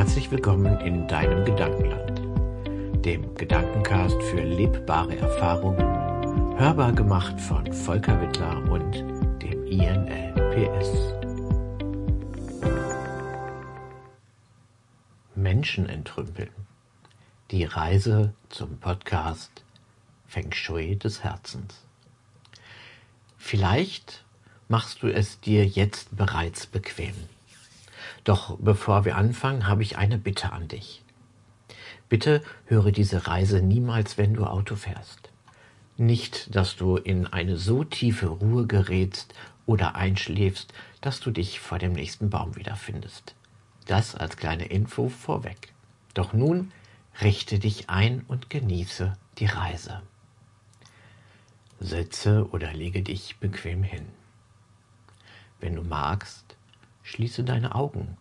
Herzlich willkommen in deinem Gedankenland, dem Gedankencast für lebbare Erfahrungen, hörbar gemacht von Volker Wittler und dem INLPS. Menschen entrümpeln. Die Reise zum Podcast Feng Shui des Herzens. Vielleicht machst du es dir jetzt bereits bequem. Doch bevor wir anfangen, habe ich eine Bitte an dich. Bitte höre diese Reise niemals, wenn du Auto fährst. Nicht, dass du in eine so tiefe Ruhe gerätst oder einschläfst, dass du dich vor dem nächsten Baum wiederfindest. Das als kleine Info vorweg. Doch nun richte dich ein und genieße die Reise. Setze oder lege dich bequem hin. Wenn du magst, Schließe deine Augen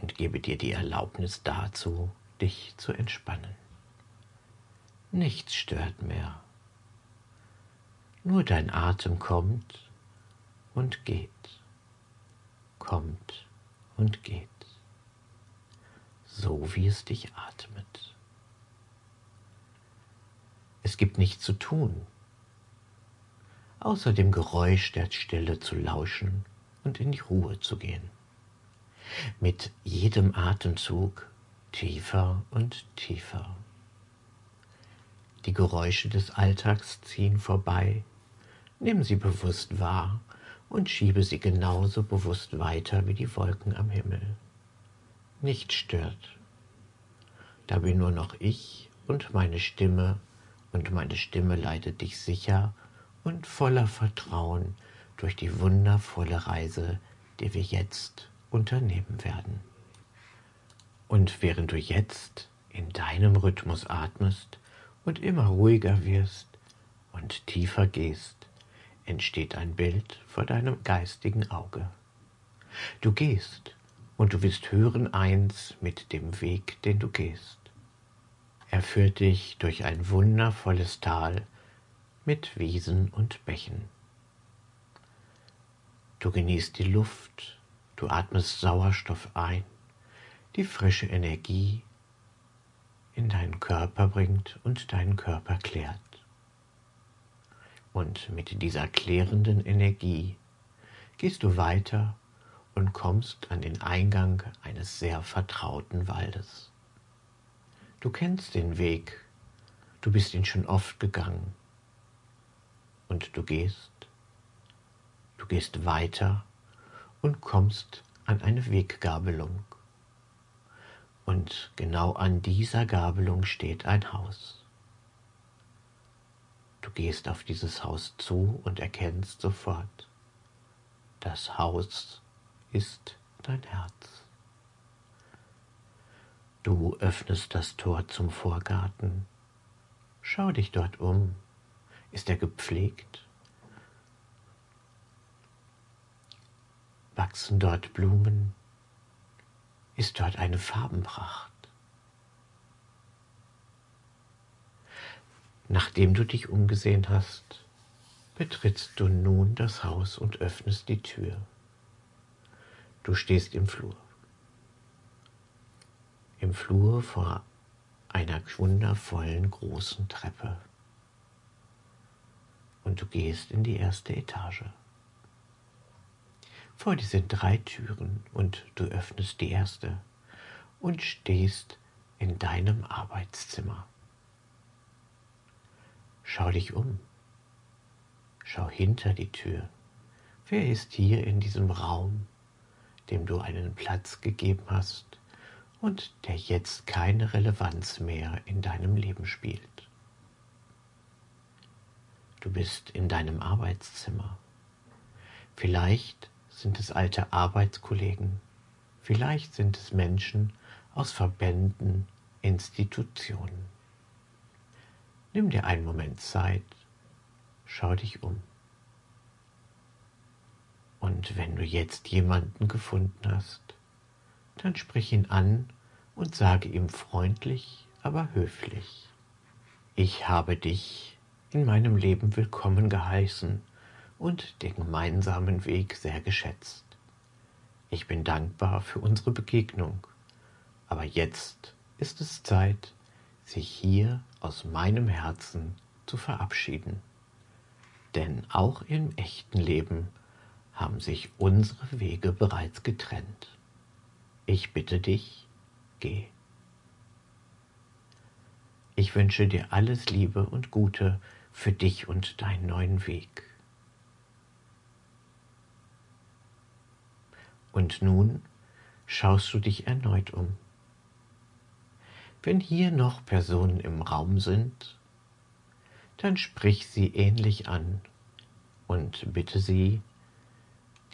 und gebe dir die Erlaubnis dazu, dich zu entspannen. Nichts stört mehr. Nur dein Atem kommt und geht, kommt und geht, so wie es dich atmet. Es gibt nichts zu tun, außer dem Geräusch der Stille zu lauschen und in die Ruhe zu gehen mit jedem Atemzug tiefer und tiefer. Die Geräusche des Alltags ziehen vorbei, nimm sie bewusst wahr und schiebe sie genauso bewusst weiter wie die Wolken am Himmel. Nicht stört. Da bin nur noch ich und meine Stimme, und meine Stimme leitet dich sicher und voller Vertrauen durch die wundervolle Reise, die wir jetzt unternehmen werden. Und während du jetzt in deinem Rhythmus atmest und immer ruhiger wirst und tiefer gehst, entsteht ein Bild vor deinem geistigen Auge. Du gehst und du wirst hören eins mit dem Weg, den du gehst. Er führt dich durch ein wundervolles Tal mit Wiesen und Bächen. Du genießt die Luft Du atmest Sauerstoff ein, die frische Energie in deinen Körper bringt und deinen Körper klärt. Und mit dieser klärenden Energie gehst du weiter und kommst an den Eingang eines sehr vertrauten Waldes. Du kennst den Weg, du bist ihn schon oft gegangen. Und du gehst, du gehst weiter und kommst an eine Weggabelung. Und genau an dieser Gabelung steht ein Haus. Du gehst auf dieses Haus zu und erkennst sofort, das Haus ist dein Herz. Du öffnest das Tor zum Vorgarten. Schau dich dort um. Ist er gepflegt? Wachsen dort Blumen? Ist dort eine Farbenpracht? Nachdem du dich umgesehen hast, betrittst du nun das Haus und öffnest die Tür. Du stehst im Flur. Im Flur vor einer wundervollen großen Treppe. Und du gehst in die erste Etage. Vor sind drei Türen und du öffnest die erste und stehst in deinem Arbeitszimmer. Schau dich um. Schau hinter die Tür. Wer ist hier in diesem Raum, dem du einen Platz gegeben hast und der jetzt keine Relevanz mehr in deinem Leben spielt? Du bist in deinem Arbeitszimmer. Vielleicht sind es alte Arbeitskollegen, vielleicht sind es Menschen aus Verbänden, Institutionen. Nimm dir einen Moment Zeit, schau dich um. Und wenn du jetzt jemanden gefunden hast, dann sprich ihn an und sage ihm freundlich, aber höflich. Ich habe dich in meinem Leben willkommen geheißen und den gemeinsamen Weg sehr geschätzt. Ich bin dankbar für unsere Begegnung, aber jetzt ist es Zeit, sich hier aus meinem Herzen zu verabschieden. Denn auch im echten Leben haben sich unsere Wege bereits getrennt. Ich bitte dich, geh. Ich wünsche dir alles Liebe und Gute für dich und deinen neuen Weg. Und nun schaust du dich erneut um. Wenn hier noch Personen im Raum sind, dann sprich sie ähnlich an und bitte sie,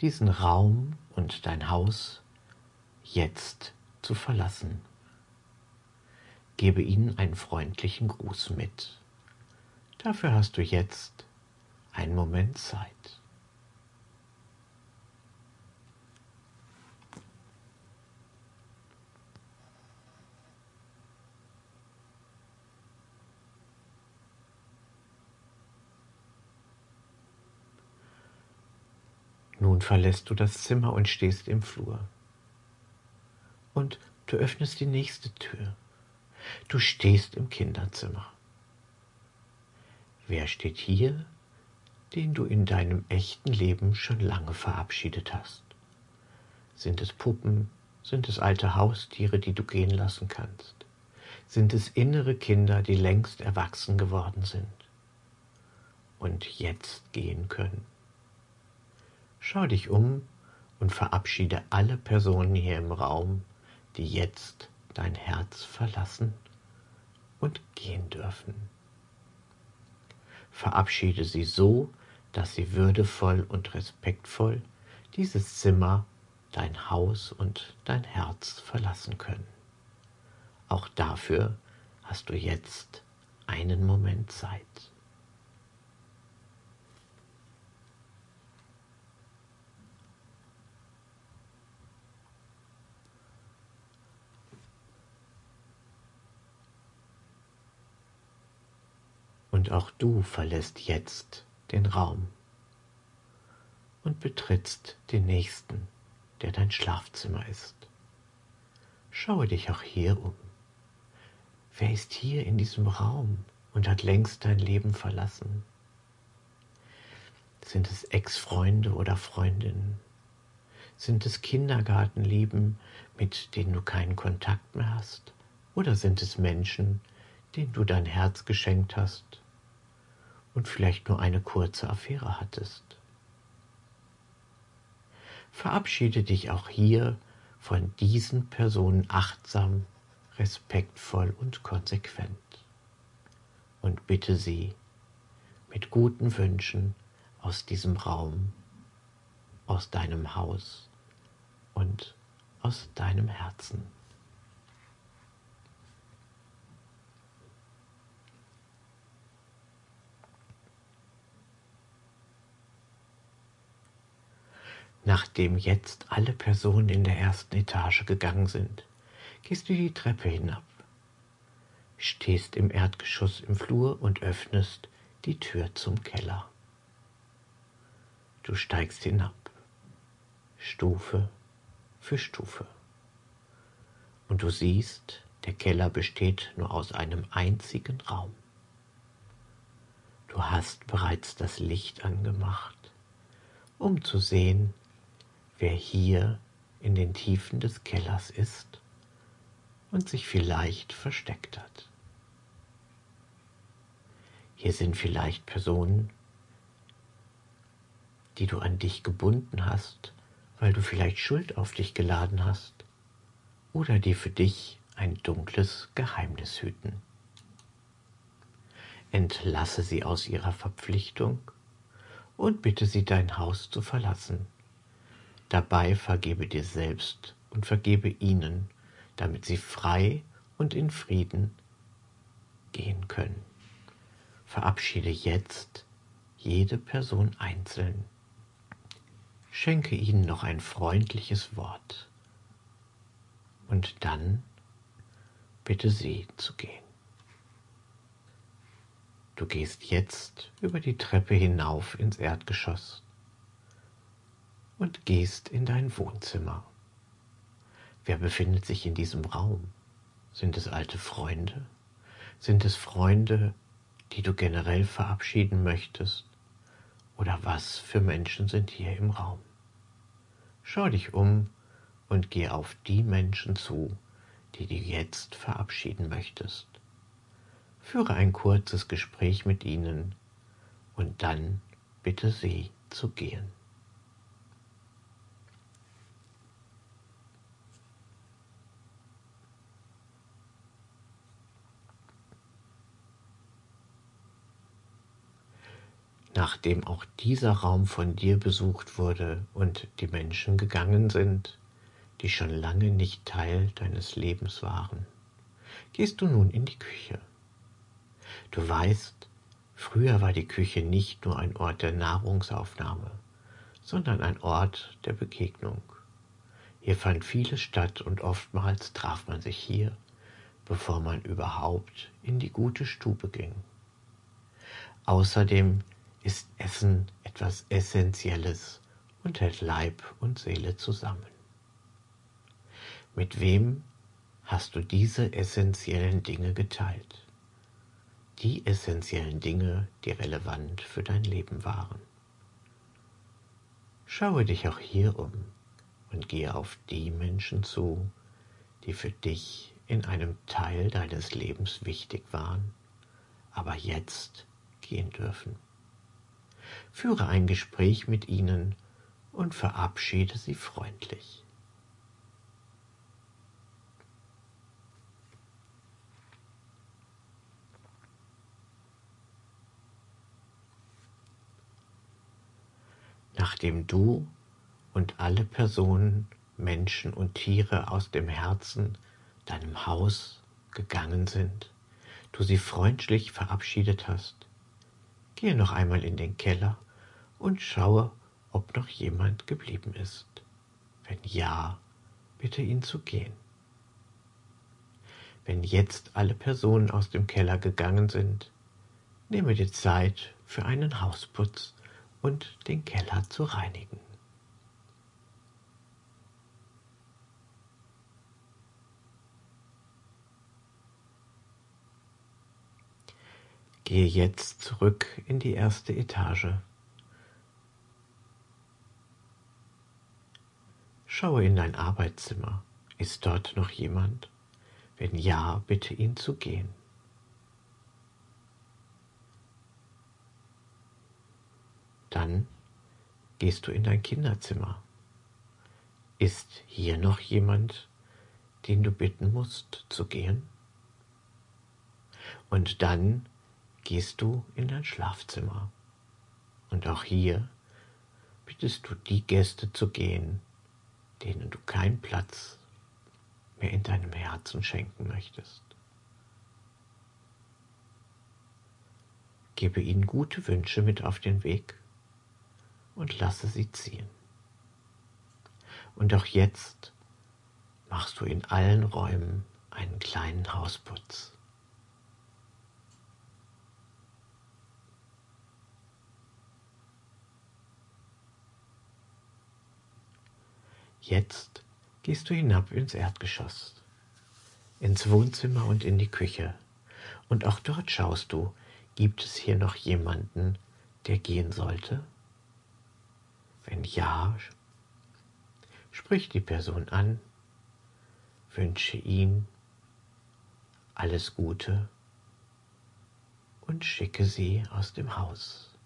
diesen Raum und dein Haus jetzt zu verlassen. Gebe ihnen einen freundlichen Gruß mit. Dafür hast du jetzt einen Moment Zeit. Nun verlässt du das Zimmer und stehst im Flur. Und du öffnest die nächste Tür. Du stehst im Kinderzimmer. Wer steht hier, den du in deinem echten Leben schon lange verabschiedet hast? Sind es Puppen? Sind es alte Haustiere, die du gehen lassen kannst? Sind es innere Kinder, die längst erwachsen geworden sind und jetzt gehen können? Schau dich um und verabschiede alle Personen hier im Raum, die jetzt dein Herz verlassen und gehen dürfen. Verabschiede sie so, dass sie würdevoll und respektvoll dieses Zimmer, dein Haus und dein Herz verlassen können. Auch dafür hast du jetzt einen Moment Zeit. Und auch du verlässt jetzt den Raum und betrittst den nächsten, der dein Schlafzimmer ist. Schaue dich auch hier um. Wer ist hier in diesem Raum und hat längst dein Leben verlassen? Sind es Ex-Freunde oder Freundinnen? Sind es Kindergartenlieben, mit denen du keinen Kontakt mehr hast? Oder sind es Menschen, denen du dein Herz geschenkt hast und vielleicht nur eine kurze Affäre hattest. Verabschiede dich auch hier von diesen Personen achtsam, respektvoll und konsequent und bitte sie mit guten Wünschen aus diesem Raum, aus deinem Haus und aus deinem Herzen. Nachdem jetzt alle Personen in der ersten Etage gegangen sind, gehst du die Treppe hinab, stehst im Erdgeschoss im Flur und öffnest die Tür zum Keller. Du steigst hinab, Stufe für Stufe. Und du siehst, der Keller besteht nur aus einem einzigen Raum. Du hast bereits das Licht angemacht, um zu sehen, wer hier in den Tiefen des Kellers ist und sich vielleicht versteckt hat. Hier sind vielleicht Personen, die du an dich gebunden hast, weil du vielleicht Schuld auf dich geladen hast oder die für dich ein dunkles Geheimnis hüten. Entlasse sie aus ihrer Verpflichtung und bitte sie dein Haus zu verlassen Dabei vergebe dir selbst und vergebe ihnen, damit sie frei und in Frieden gehen können. Verabschiede jetzt jede Person einzeln. Schenke ihnen noch ein freundliches Wort und dann bitte sie zu gehen. Du gehst jetzt über die Treppe hinauf ins Erdgeschoss und gehst in dein Wohnzimmer. Wer befindet sich in diesem Raum? Sind es alte Freunde? Sind es Freunde, die du generell verabschieden möchtest? Oder was für Menschen sind hier im Raum? Schau dich um und geh auf die Menschen zu, die du jetzt verabschieden möchtest. Führe ein kurzes Gespräch mit ihnen und dann bitte sie zu gehen. Nachdem auch dieser Raum von dir besucht wurde und die Menschen gegangen sind, die schon lange nicht Teil deines Lebens waren, gehst du nun in die Küche. Du weißt, früher war die Küche nicht nur ein Ort der Nahrungsaufnahme, sondern ein Ort der Begegnung. Hier fand vieles statt und oftmals traf man sich hier, bevor man überhaupt in die gute Stube ging. Außerdem ist Essen etwas Essentielles und hält Leib und Seele zusammen. Mit wem hast du diese essentiellen Dinge geteilt? Die essentiellen Dinge, die relevant für dein Leben waren. Schaue dich auch hier um und gehe auf die Menschen zu, die für dich in einem Teil deines Lebens wichtig waren, aber jetzt gehen dürfen. Führe ein Gespräch mit ihnen und verabschiede sie freundlich. Nachdem du und alle Personen, Menschen und Tiere aus dem Herzen deinem Haus gegangen sind, du sie freundlich verabschiedet hast, Gehe noch einmal in den Keller und schaue, ob noch jemand geblieben ist. Wenn ja, bitte ihn zu gehen. Wenn jetzt alle Personen aus dem Keller gegangen sind, nehme dir Zeit für einen Hausputz und den Keller zu reinigen. Gehe jetzt zurück in die erste Etage. Schaue in dein Arbeitszimmer. Ist dort noch jemand? Wenn ja, bitte ihn zu gehen. Dann gehst du in dein Kinderzimmer. Ist hier noch jemand, den du bitten musst zu gehen? Und dann gehst du in dein Schlafzimmer. Und auch hier bittest du die Gäste zu gehen, denen du keinen Platz mehr in deinem Herzen schenken möchtest. Gebe ihnen gute Wünsche mit auf den Weg und lasse sie ziehen. Und auch jetzt machst du in allen Räumen einen kleinen Hausputz. Jetzt gehst du hinab ins Erdgeschoss, ins Wohnzimmer und in die Küche. Und auch dort schaust du, gibt es hier noch jemanden, der gehen sollte? Wenn ja, sprich die Person an, wünsche ihm alles Gute und schicke sie aus dem Haus.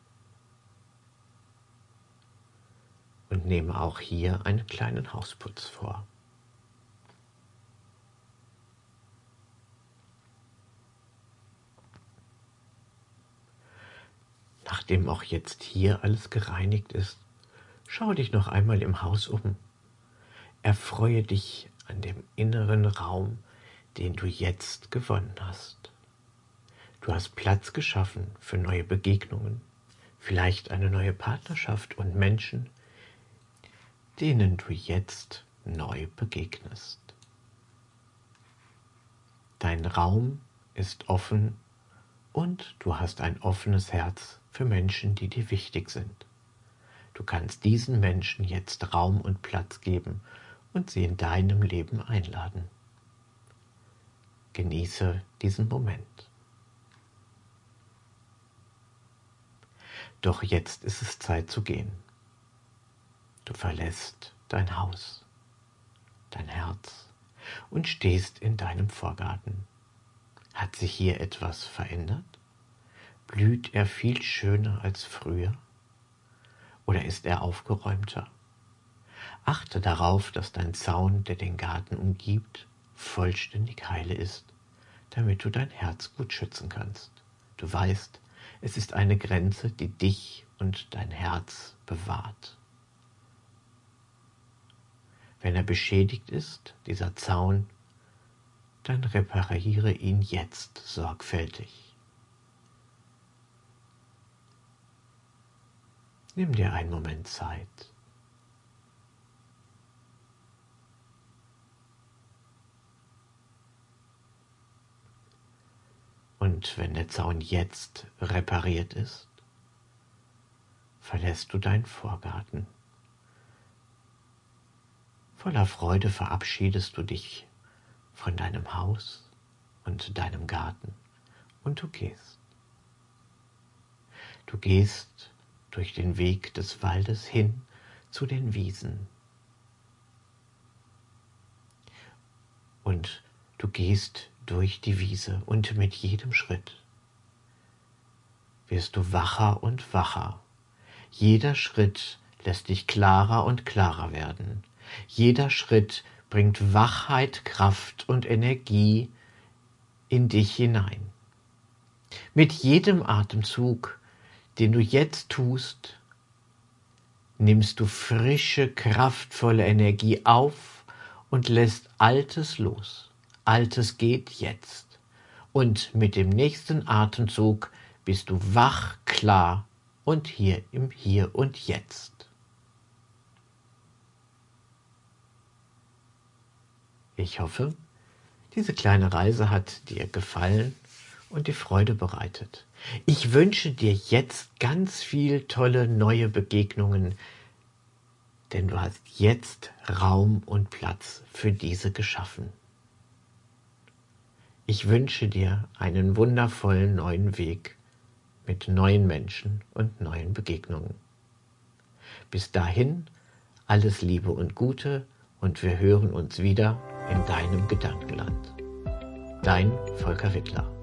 Und nehme auch hier einen kleinen Hausputz vor. Nachdem auch jetzt hier alles gereinigt ist, schau dich noch einmal im Haus um. Erfreue dich an dem inneren Raum, den du jetzt gewonnen hast. Du hast Platz geschaffen für neue Begegnungen, vielleicht eine neue Partnerschaft und Menschen, denen du jetzt neu begegnest. Dein Raum ist offen und du hast ein offenes Herz für Menschen, die dir wichtig sind. Du kannst diesen Menschen jetzt Raum und Platz geben und sie in deinem Leben einladen. Genieße diesen Moment. Doch jetzt ist es Zeit zu gehen. Du verlässt dein Haus, dein Herz und stehst in deinem Vorgarten. Hat sich hier etwas verändert? Blüht er viel schöner als früher? Oder ist er aufgeräumter? Achte darauf, dass dein Zaun, der den Garten umgibt, vollständig heile ist, damit du dein Herz gut schützen kannst. Du weißt, es ist eine Grenze, die dich und dein Herz bewahrt. Wenn er beschädigt ist, dieser Zaun, dann repariere ihn jetzt sorgfältig. Nimm dir einen Moment Zeit. Und wenn der Zaun jetzt repariert ist, verlässt du deinen Vorgarten. Voller Freude verabschiedest du dich von deinem Haus und deinem Garten und du gehst. Du gehst durch den Weg des Waldes hin zu den Wiesen. Und du gehst durch die Wiese und mit jedem Schritt wirst du wacher und wacher. Jeder Schritt lässt dich klarer und klarer werden. Jeder Schritt bringt Wachheit, Kraft und Energie in dich hinein. Mit jedem Atemzug, den du jetzt tust, nimmst du frische, kraftvolle Energie auf und lässt Altes los. Altes geht jetzt. Und mit dem nächsten Atemzug bist du wach, klar und hier im Hier und Jetzt. Ich hoffe, diese kleine Reise hat dir gefallen und dir Freude bereitet. Ich wünsche dir jetzt ganz viel tolle neue Begegnungen, denn du hast jetzt Raum und Platz für diese geschaffen. Ich wünsche dir einen wundervollen neuen Weg mit neuen Menschen und neuen Begegnungen. Bis dahin alles Liebe und Gute und wir hören uns wieder in deinem Gedankenland. Dein Volker Wittler.